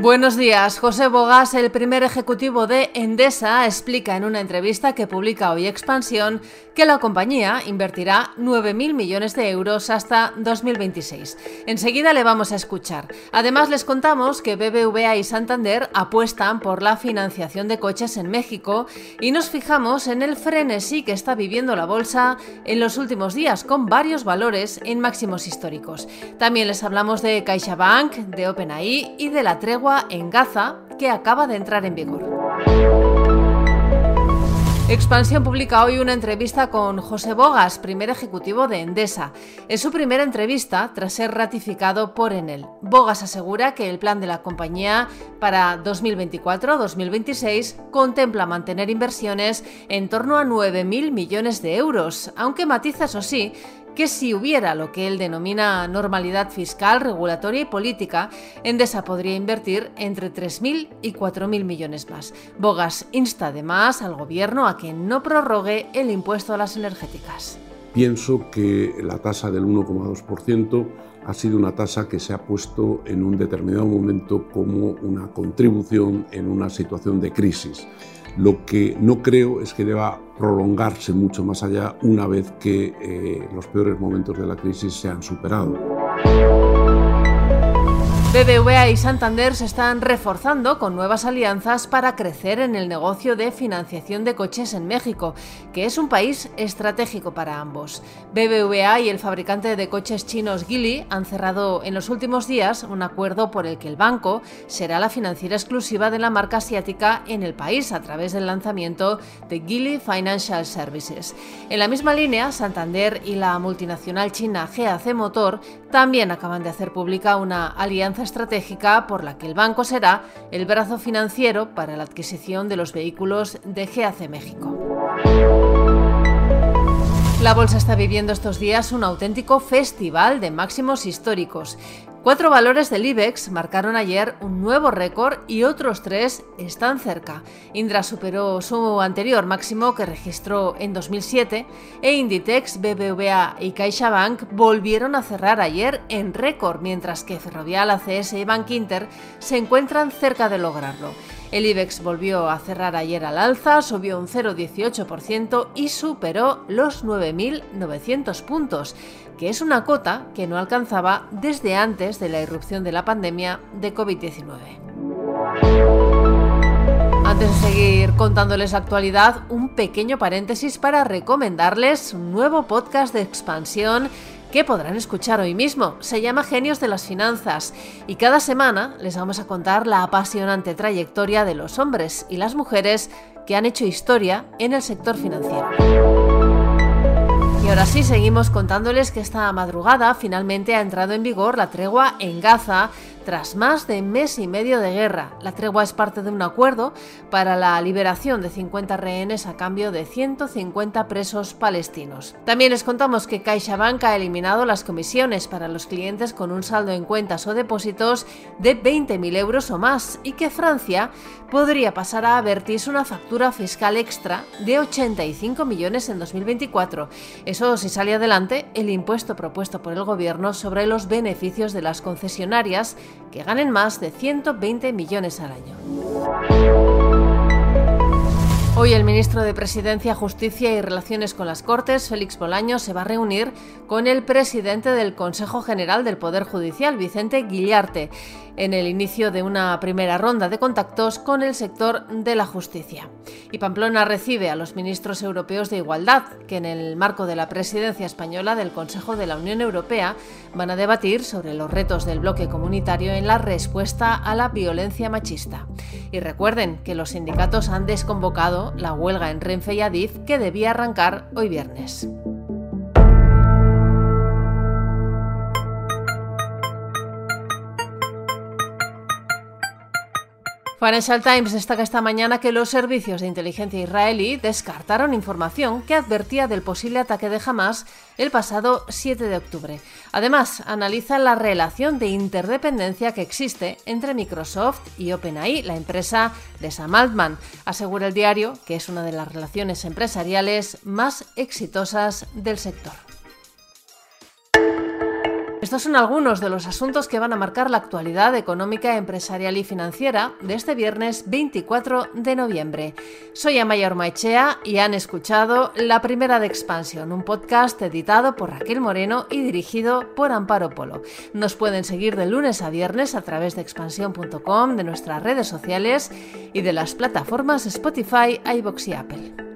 Buenos días. José Bogas, el primer ejecutivo de Endesa, explica en una entrevista que publica hoy Expansión que la compañía invertirá 9.000 millones de euros hasta 2026. Enseguida le vamos a escuchar. Además, les contamos que BBVA y Santander apuestan por la financiación de coches en México y nos fijamos en el frenesí que está viviendo la bolsa en los últimos días, con varios valores en máximos históricos. También les hablamos de CaixaBank, de OpenAI y de la tregua en Gaza que acaba de entrar en vigor. Expansión publica hoy una entrevista con José Bogas, primer ejecutivo de Endesa. Es su primera entrevista tras ser ratificado por Enel. Bogas asegura que el plan de la compañía para 2024-2026 contempla mantener inversiones en torno a 9.000 millones de euros, aunque matiza, eso sí, que si hubiera lo que él denomina normalidad fiscal, regulatoria y política, Endesa podría invertir entre 3.000 y 4.000 millones más. Bogas insta además al gobierno a que no prorrogue el impuesto a las energéticas. Pienso que la tasa del 1,2% ha sido una tasa que se ha puesto en un determinado momento como una contribución en una situación de crisis. Lo que no creo es que deba prolongarse mucho más allá una vez que eh, los peores momentos de la crisis se han superado. BBVA y Santander se están reforzando con nuevas alianzas para crecer en el negocio de financiación de coches en México, que es un país estratégico para ambos. BBVA y el fabricante de coches chinos Geely han cerrado en los últimos días un acuerdo por el que el banco será la financiera exclusiva de la marca asiática en el país a través del lanzamiento de Geely Financial Services. En la misma línea, Santander y la multinacional china GAC Motor también acaban de hacer pública una alianza estratégica por la que el banco será el brazo financiero para la adquisición de los vehículos de GAC México. La bolsa está viviendo estos días un auténtico festival de máximos históricos. Cuatro valores del IBEX marcaron ayer un nuevo récord y otros tres están cerca. Indra superó su anterior máximo que registró en 2007 e Inditex, BBVA y CaixaBank volvieron a cerrar ayer en récord, mientras que Ferrovial, ACS y Bank Inter se encuentran cerca de lograrlo. El IBEX volvió a cerrar ayer al alza, subió un 0,18% y superó los 9.900 puntos, que es una cota que no alcanzaba desde antes de la irrupción de la pandemia de COVID-19. Antes de seguir contándoles la actualidad, un pequeño paréntesis para recomendarles un nuevo podcast de expansión que podrán escuchar hoy mismo. Se llama Genios de las Finanzas y cada semana les vamos a contar la apasionante trayectoria de los hombres y las mujeres que han hecho historia en el sector financiero. Y ahora sí, seguimos contándoles que esta madrugada finalmente ha entrado en vigor la tregua en Gaza tras más de mes y medio de guerra. La tregua es parte de un acuerdo para la liberación de 50 rehenes a cambio de 150 presos palestinos. También les contamos que CaixaBank ha eliminado las comisiones para los clientes con un saldo en cuentas o depósitos de 20.000 euros o más y que Francia podría pasar a Avertis una factura fiscal extra de 85 millones en 2024. Eso si sale adelante el impuesto propuesto por el gobierno sobre los beneficios de las concesionarias que ganen más de 120 millones al año. Hoy el ministro de Presidencia, Justicia y Relaciones con las Cortes, Félix Bolaño, se va a reunir con el presidente del Consejo General del Poder Judicial, Vicente Guillarte en el inicio de una primera ronda de contactos con el sector de la justicia. Y Pamplona recibe a los ministros europeos de Igualdad, que en el marco de la presidencia española del Consejo de la Unión Europea van a debatir sobre los retos del bloque comunitario en la respuesta a la violencia machista. Y recuerden que los sindicatos han desconvocado la huelga en Renfe y Adif que debía arrancar hoy viernes. Financial Times destaca esta mañana que los servicios de inteligencia israelí descartaron información que advertía del posible ataque de Hamas el pasado 7 de octubre. Además, analiza la relación de interdependencia que existe entre Microsoft y OpenAI, la empresa de Sam Altman. Asegura el diario que es una de las relaciones empresariales más exitosas del sector. Estos son algunos de los asuntos que van a marcar la actualidad económica, empresarial y financiera de este viernes 24 de noviembre. Soy Amaya Ormaechea y han escuchado La Primera de Expansión, un podcast editado por Raquel Moreno y dirigido por Amparo Polo. Nos pueden seguir de lunes a viernes a través de expansión.com, de nuestras redes sociales y de las plataformas Spotify, iBox y Apple.